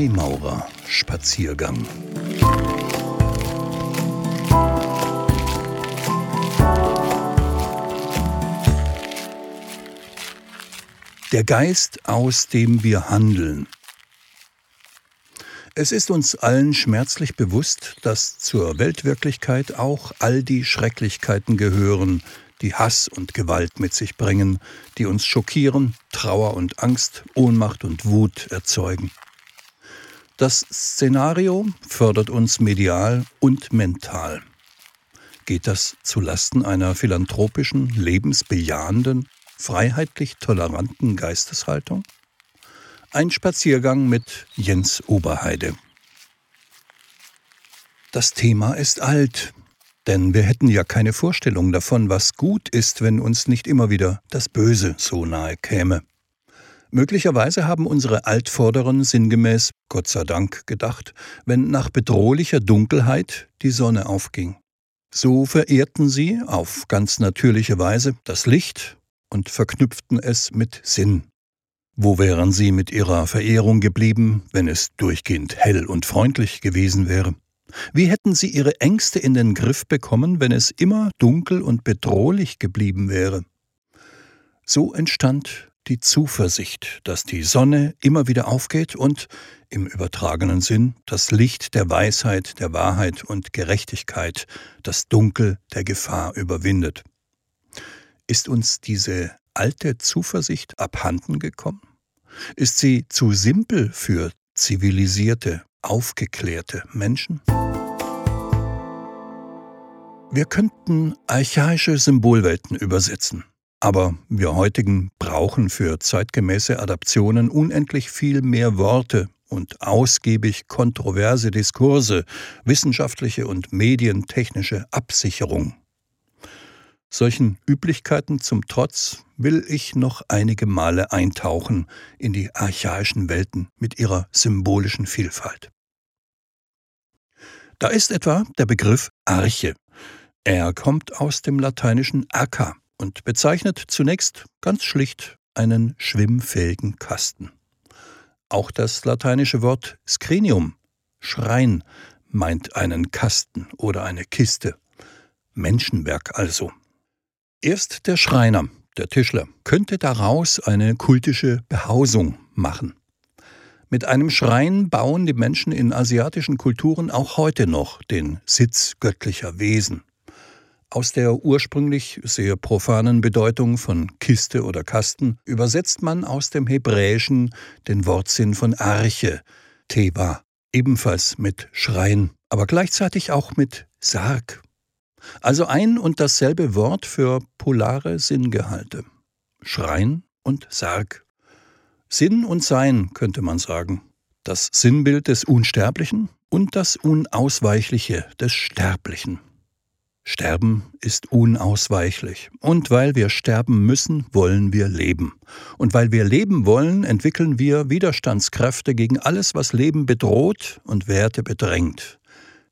Freimaurerspaziergang. Der Geist, aus dem wir handeln. Es ist uns allen schmerzlich bewusst, dass zur Weltwirklichkeit auch all die Schrecklichkeiten gehören, die Hass und Gewalt mit sich bringen, die uns schockieren, Trauer und Angst, Ohnmacht und Wut erzeugen. Das Szenario fördert uns medial und mental. Geht das zu Lasten einer philanthropischen, lebensbejahenden, freiheitlich toleranten Geisteshaltung? Ein Spaziergang mit Jens Oberheide. Das Thema ist alt, denn wir hätten ja keine Vorstellung davon, was gut ist, wenn uns nicht immer wieder das Böse so nahe käme. Möglicherweise haben unsere Altvorderen sinngemäß Gott sei Dank gedacht, wenn nach bedrohlicher Dunkelheit die Sonne aufging. So verehrten sie auf ganz natürliche Weise das Licht und verknüpften es mit Sinn. Wo wären sie mit ihrer Verehrung geblieben, wenn es durchgehend hell und freundlich gewesen wäre? Wie hätten sie ihre Ängste in den Griff bekommen, wenn es immer dunkel und bedrohlich geblieben wäre? So entstand die Zuversicht, dass die Sonne immer wieder aufgeht und, im übertragenen Sinn, das Licht der Weisheit, der Wahrheit und Gerechtigkeit das Dunkel der Gefahr überwindet. Ist uns diese alte Zuversicht abhanden gekommen? Ist sie zu simpel für zivilisierte, aufgeklärte Menschen? Wir könnten archaische Symbolwelten übersetzen, aber wir heutigen brauchen für zeitgemäße Adaptionen unendlich viel mehr Worte und ausgiebig kontroverse Diskurse, wissenschaftliche und medientechnische Absicherung. Solchen Üblichkeiten zum Trotz will ich noch einige Male eintauchen in die archaischen Welten mit ihrer symbolischen Vielfalt. Da ist etwa der Begriff Arche. Er kommt aus dem lateinischen arca und bezeichnet zunächst ganz schlicht einen schwimmfähigen Kasten. Auch das lateinische Wort scrinium, Schrein, meint einen Kasten oder eine Kiste. Menschenwerk also. Erst der Schreiner, der Tischler, könnte daraus eine kultische Behausung machen. Mit einem Schrein bauen die Menschen in asiatischen Kulturen auch heute noch den Sitz göttlicher Wesen. Aus der ursprünglich sehr profanen Bedeutung von Kiste oder Kasten übersetzt man aus dem Hebräischen den Wortsinn von Arche, Teba, ebenfalls mit Schrein, aber gleichzeitig auch mit Sarg. Also ein und dasselbe Wort für polare Sinngehalte. Schrein und Sarg. Sinn und Sein, könnte man sagen. Das Sinnbild des Unsterblichen und das Unausweichliche des Sterblichen. Sterben ist unausweichlich. Und weil wir sterben müssen, wollen wir leben. Und weil wir leben wollen, entwickeln wir Widerstandskräfte gegen alles, was Leben bedroht und Werte bedrängt.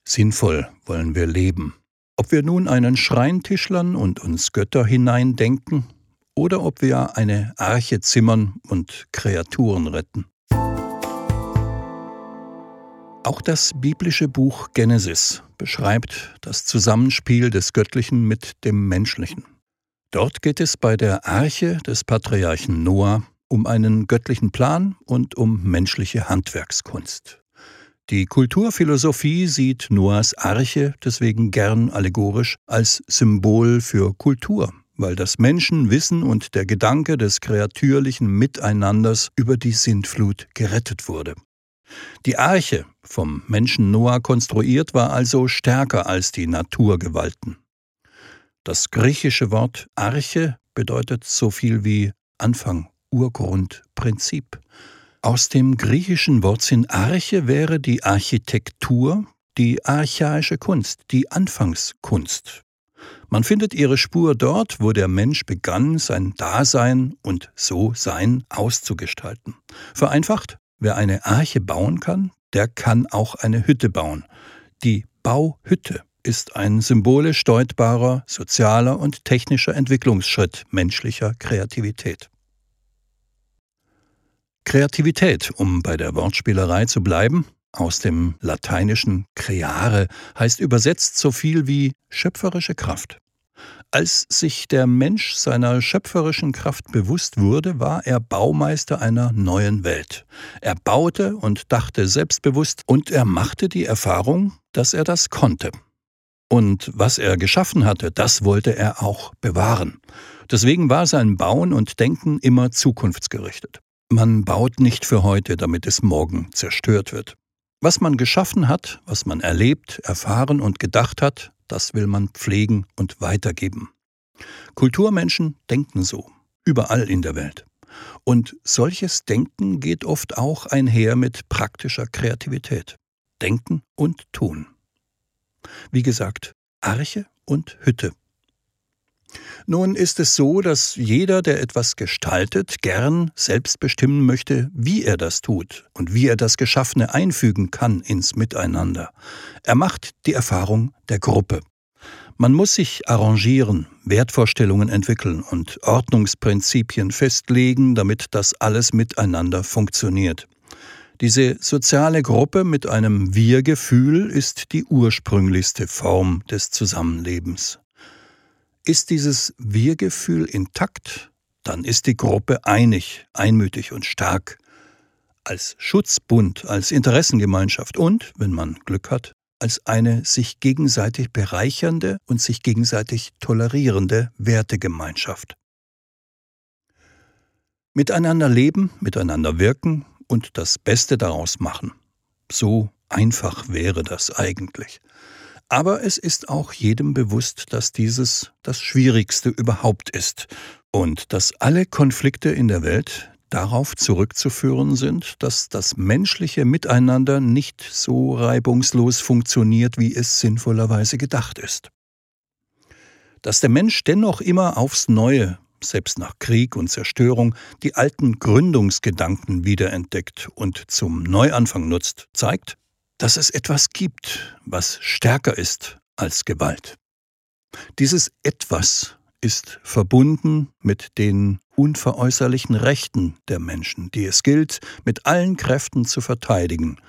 Sinnvoll wollen wir leben. Ob wir nun einen Schrein tischlern und uns Götter hineindenken oder ob wir eine Arche zimmern und Kreaturen retten. Auch das biblische Buch Genesis beschreibt das Zusammenspiel des Göttlichen mit dem Menschlichen. Dort geht es bei der Arche des Patriarchen Noah um einen göttlichen Plan und um menschliche Handwerkskunst. Die Kulturphilosophie sieht Noahs Arche deswegen gern allegorisch als Symbol für Kultur, weil das Menschenwissen und der Gedanke des kreatürlichen Miteinanders über die Sintflut gerettet wurde. Die Arche, vom Menschen Noah konstruiert, war also stärker als die Naturgewalten. Das griechische Wort Arche bedeutet so viel wie Anfang, Urgrund, Prinzip. Aus dem griechischen Wortsinn Arche wäre die Architektur die archaische Kunst, die Anfangskunst, man findet ihre Spur dort, wo der Mensch begann, sein Dasein und So-Sein auszugestalten. Vereinfacht, wer eine Arche bauen kann, der kann auch eine Hütte bauen. Die Bauhütte ist ein symbolisch deutbarer, sozialer und technischer Entwicklungsschritt menschlicher Kreativität. Kreativität, um bei der Wortspielerei zu bleiben, aus dem lateinischen creare heißt übersetzt so viel wie schöpferische Kraft. Als sich der Mensch seiner schöpferischen Kraft bewusst wurde, war er Baumeister einer neuen Welt. Er baute und dachte selbstbewusst und er machte die Erfahrung, dass er das konnte. Und was er geschaffen hatte, das wollte er auch bewahren. Deswegen war sein Bauen und Denken immer zukunftsgerichtet. Man baut nicht für heute, damit es morgen zerstört wird. Was man geschaffen hat, was man erlebt, erfahren und gedacht hat, das will man pflegen und weitergeben. Kulturmenschen denken so, überall in der Welt. Und solches Denken geht oft auch einher mit praktischer Kreativität. Denken und Tun. Wie gesagt, Arche und Hütte. Nun ist es so, dass jeder, der etwas gestaltet, gern selbst bestimmen möchte, wie er das tut und wie er das Geschaffene einfügen kann ins Miteinander. Er macht die Erfahrung der Gruppe. Man muss sich arrangieren, Wertvorstellungen entwickeln und Ordnungsprinzipien festlegen, damit das alles miteinander funktioniert. Diese soziale Gruppe mit einem Wir-Gefühl ist die ursprünglichste Form des Zusammenlebens. Ist dieses Wir-Gefühl intakt, dann ist die Gruppe einig, einmütig und stark. Als Schutzbund, als Interessengemeinschaft und, wenn man Glück hat, als eine sich gegenseitig bereichernde und sich gegenseitig tolerierende Wertegemeinschaft. Miteinander leben, miteinander wirken und das Beste daraus machen. So einfach wäre das eigentlich. Aber es ist auch jedem bewusst, dass dieses das Schwierigste überhaupt ist und dass alle Konflikte in der Welt darauf zurückzuführen sind, dass das menschliche Miteinander nicht so reibungslos funktioniert, wie es sinnvollerweise gedacht ist. Dass der Mensch dennoch immer aufs Neue, selbst nach Krieg und Zerstörung, die alten Gründungsgedanken wiederentdeckt und zum Neuanfang nutzt, zeigt, dass es etwas gibt, was stärker ist als Gewalt. Dieses etwas ist verbunden mit den unveräußerlichen Rechten der Menschen, die es gilt, mit allen Kräften zu verteidigen,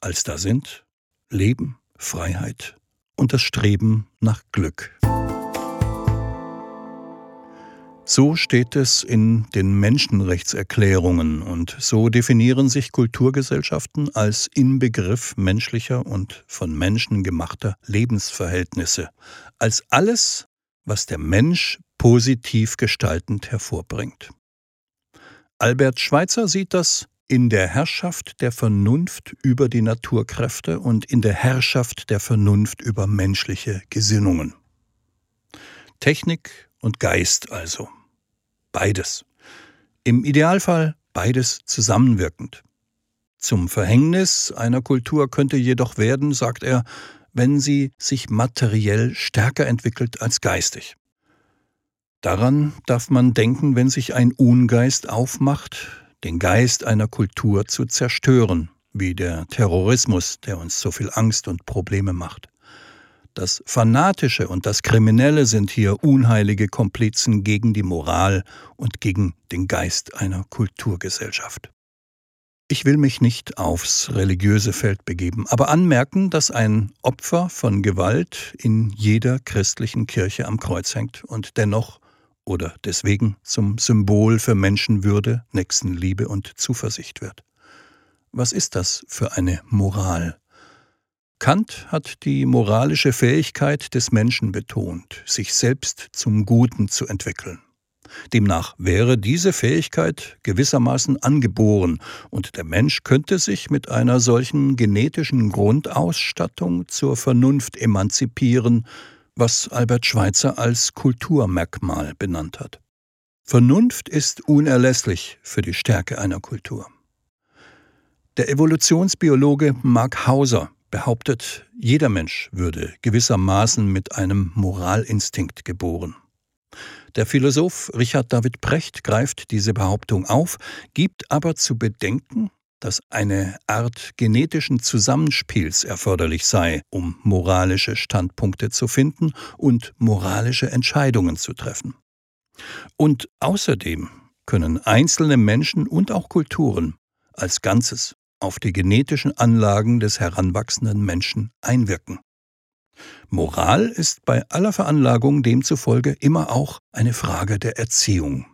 als da sind Leben, Freiheit und das Streben nach Glück. So steht es in den Menschenrechtserklärungen und so definieren sich Kulturgesellschaften als Inbegriff menschlicher und von Menschen gemachter Lebensverhältnisse, als alles, was der Mensch positiv gestaltend hervorbringt. Albert Schweitzer sieht das in der Herrschaft der Vernunft über die Naturkräfte und in der Herrschaft der Vernunft über menschliche Gesinnungen. Technik und Geist also. Beides. Im Idealfall beides zusammenwirkend. Zum Verhängnis einer Kultur könnte jedoch werden, sagt er, wenn sie sich materiell stärker entwickelt als geistig. Daran darf man denken, wenn sich ein Ungeist aufmacht, den Geist einer Kultur zu zerstören, wie der Terrorismus, der uns so viel Angst und Probleme macht. Das Fanatische und das Kriminelle sind hier unheilige Komplizen gegen die Moral und gegen den Geist einer Kulturgesellschaft. Ich will mich nicht aufs religiöse Feld begeben, aber anmerken, dass ein Opfer von Gewalt in jeder christlichen Kirche am Kreuz hängt und dennoch oder deswegen zum Symbol für Menschenwürde, Nächstenliebe und Zuversicht wird. Was ist das für eine Moral? Kant hat die moralische Fähigkeit des Menschen betont, sich selbst zum Guten zu entwickeln. Demnach wäre diese Fähigkeit gewissermaßen angeboren und der Mensch könnte sich mit einer solchen genetischen Grundausstattung zur Vernunft emanzipieren, was Albert Schweitzer als Kulturmerkmal benannt hat. Vernunft ist unerlässlich für die Stärke einer Kultur. Der Evolutionsbiologe Mark Hauser behauptet, jeder Mensch würde gewissermaßen mit einem Moralinstinkt geboren. Der Philosoph Richard David Precht greift diese Behauptung auf, gibt aber zu bedenken, dass eine Art genetischen Zusammenspiels erforderlich sei, um moralische Standpunkte zu finden und moralische Entscheidungen zu treffen. Und außerdem können einzelne Menschen und auch Kulturen als Ganzes auf die genetischen Anlagen des heranwachsenden Menschen einwirken. Moral ist bei aller Veranlagung demzufolge immer auch eine Frage der Erziehung.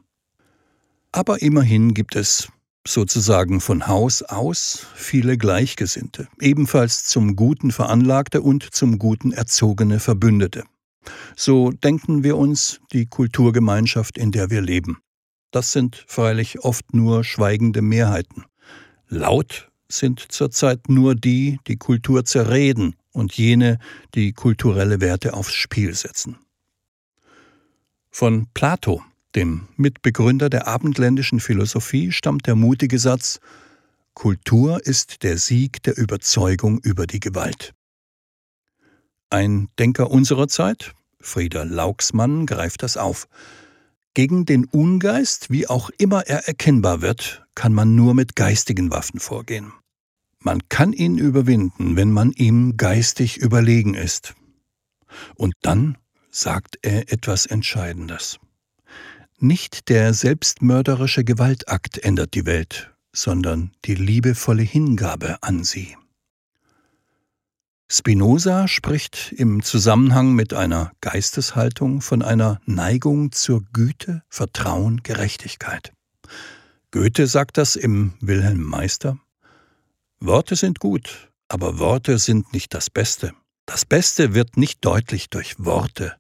Aber immerhin gibt es sozusagen von Haus aus viele Gleichgesinnte, ebenfalls zum Guten veranlagte und zum Guten erzogene Verbündete. So denken wir uns die Kulturgemeinschaft, in der wir leben. Das sind freilich oft nur schweigende Mehrheiten. Laut sind zurzeit nur die, die Kultur zerreden und jene, die kulturelle Werte aufs Spiel setzen. Von Plato, dem Mitbegründer der abendländischen Philosophie, stammt der mutige Satz Kultur ist der Sieg der Überzeugung über die Gewalt. Ein Denker unserer Zeit, Frieder Lauxmann, greift das auf. Gegen den Ungeist, wie auch immer er erkennbar wird, kann man nur mit geistigen Waffen vorgehen. Man kann ihn überwinden, wenn man ihm geistig überlegen ist. Und dann sagt er etwas Entscheidendes. Nicht der selbstmörderische Gewaltakt ändert die Welt, sondern die liebevolle Hingabe an sie. Spinoza spricht im Zusammenhang mit einer Geisteshaltung von einer Neigung zur Güte, Vertrauen, Gerechtigkeit. Goethe sagt das im Wilhelm Meister. Worte sind gut, aber Worte sind nicht das Beste. Das Beste wird nicht deutlich durch Worte.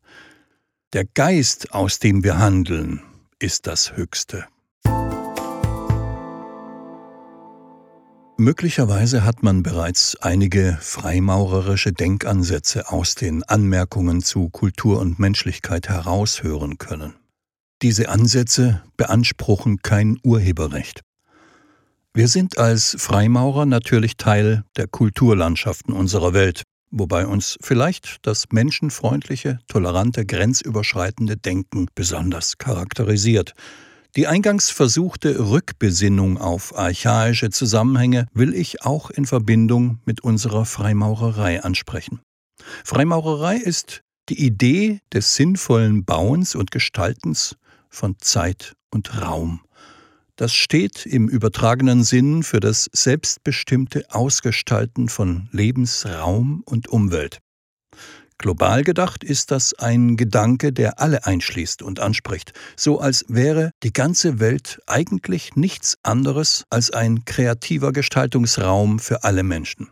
Der Geist, aus dem wir handeln, ist das Höchste. Möglicherweise hat man bereits einige freimaurerische Denkansätze aus den Anmerkungen zu Kultur und Menschlichkeit heraushören können. Diese Ansätze beanspruchen kein Urheberrecht. Wir sind als Freimaurer natürlich Teil der Kulturlandschaften unserer Welt, wobei uns vielleicht das menschenfreundliche, tolerante, grenzüberschreitende Denken besonders charakterisiert. Die eingangs versuchte Rückbesinnung auf archaische Zusammenhänge will ich auch in Verbindung mit unserer Freimaurerei ansprechen. Freimaurerei ist die Idee des sinnvollen Bauens und Gestaltens von Zeit und Raum. Das steht im übertragenen Sinn für das selbstbestimmte Ausgestalten von Lebensraum und Umwelt. Global gedacht ist das ein Gedanke, der alle einschließt und anspricht, so als wäre die ganze Welt eigentlich nichts anderes als ein kreativer Gestaltungsraum für alle Menschen.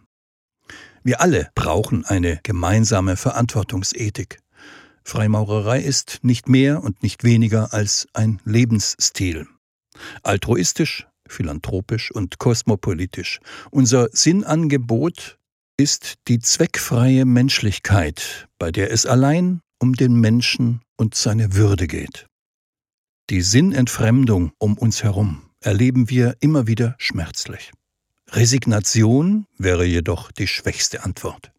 Wir alle brauchen eine gemeinsame Verantwortungsethik. Freimaurerei ist nicht mehr und nicht weniger als ein Lebensstil. Altruistisch, philanthropisch und kosmopolitisch. Unser Sinnangebot ist die zweckfreie Menschlichkeit, bei der es allein um den Menschen und seine Würde geht. Die Sinnentfremdung um uns herum erleben wir immer wieder schmerzlich. Resignation wäre jedoch die schwächste Antwort.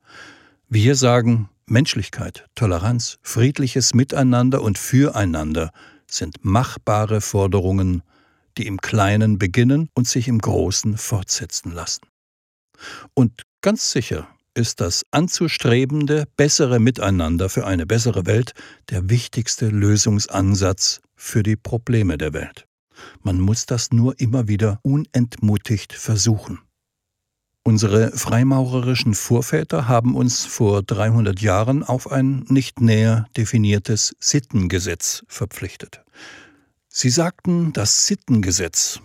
Wir sagen, Menschlichkeit, Toleranz, friedliches Miteinander und Füreinander sind machbare Forderungen die im Kleinen beginnen und sich im Großen fortsetzen lassen. Und ganz sicher ist das anzustrebende bessere Miteinander für eine bessere Welt der wichtigste Lösungsansatz für die Probleme der Welt. Man muss das nur immer wieder unentmutigt versuchen. Unsere freimaurerischen Vorväter haben uns vor 300 Jahren auf ein nicht näher definiertes Sittengesetz verpflichtet. Sie sagten das Sittengesetz,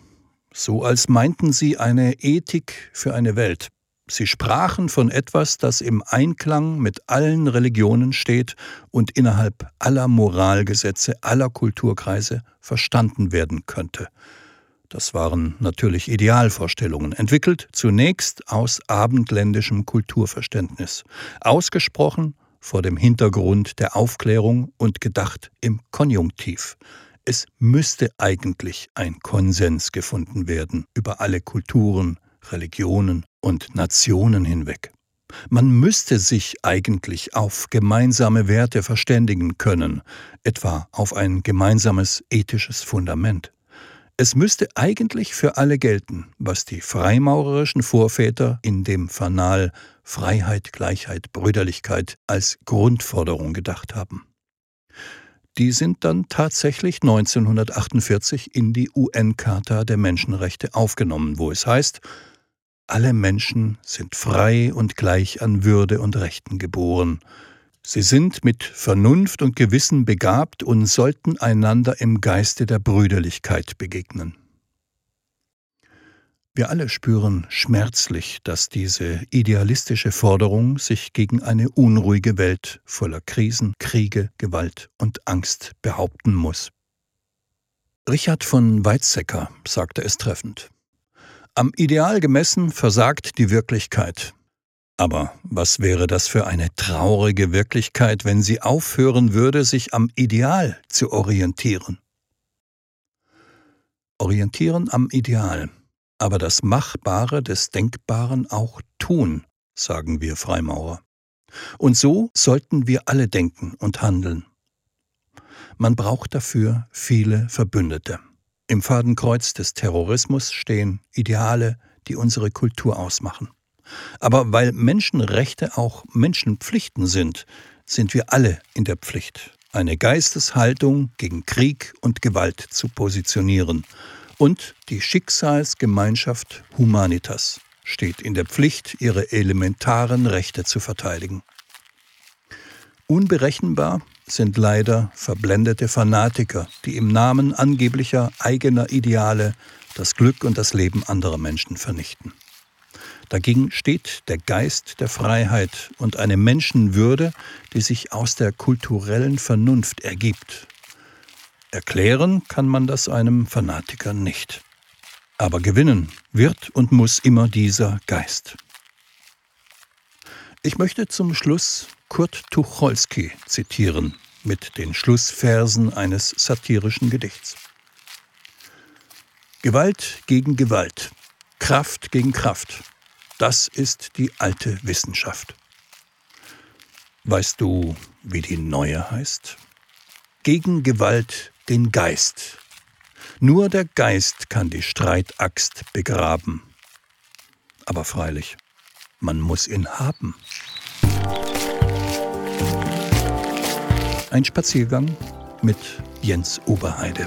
so als meinten sie eine Ethik für eine Welt. Sie sprachen von etwas, das im Einklang mit allen Religionen steht und innerhalb aller Moralgesetze aller Kulturkreise verstanden werden könnte. Das waren natürlich Idealvorstellungen, entwickelt zunächst aus abendländischem Kulturverständnis, ausgesprochen vor dem Hintergrund der Aufklärung und gedacht im Konjunktiv. Es müsste eigentlich ein Konsens gefunden werden über alle Kulturen, Religionen und Nationen hinweg. Man müsste sich eigentlich auf gemeinsame Werte verständigen können, etwa auf ein gemeinsames ethisches Fundament. Es müsste eigentlich für alle gelten, was die freimaurerischen Vorväter in dem Fanal Freiheit, Gleichheit, Brüderlichkeit als Grundforderung gedacht haben. Die sind dann tatsächlich 1948 in die UN-Charta der Menschenrechte aufgenommen, wo es heißt, alle Menschen sind frei und gleich an Würde und Rechten geboren. Sie sind mit Vernunft und Gewissen begabt und sollten einander im Geiste der Brüderlichkeit begegnen. Wir alle spüren schmerzlich, dass diese idealistische Forderung sich gegen eine unruhige Welt voller Krisen, Kriege, Gewalt und Angst behaupten muss. Richard von Weizsäcker sagte es treffend. Am Ideal gemessen versagt die Wirklichkeit. Aber was wäre das für eine traurige Wirklichkeit, wenn sie aufhören würde, sich am Ideal zu orientieren? Orientieren am Ideal aber das Machbare des Denkbaren auch tun, sagen wir Freimaurer. Und so sollten wir alle denken und handeln. Man braucht dafür viele Verbündete. Im Fadenkreuz des Terrorismus stehen Ideale, die unsere Kultur ausmachen. Aber weil Menschenrechte auch Menschenpflichten sind, sind wir alle in der Pflicht, eine Geisteshaltung gegen Krieg und Gewalt zu positionieren und die Schicksalsgemeinschaft Humanitas steht in der Pflicht, ihre elementaren Rechte zu verteidigen. Unberechenbar sind leider verblendete Fanatiker, die im Namen angeblicher eigener Ideale das Glück und das Leben anderer Menschen vernichten. Dagegen steht der Geist der Freiheit und eine Menschenwürde, die sich aus der kulturellen Vernunft ergibt Erklären kann man das einem Fanatiker nicht. Aber gewinnen wird und muss immer dieser Geist. Ich möchte zum Schluss Kurt Tucholsky zitieren mit den Schlussversen eines satirischen Gedichts. Gewalt gegen Gewalt, Kraft gegen Kraft, das ist die alte Wissenschaft. Weißt du, wie die neue heißt? Gegen Gewalt den Geist. Nur der Geist kann die Streitaxt begraben. Aber freilich, man muss ihn haben. Ein Spaziergang mit Jens Oberheide.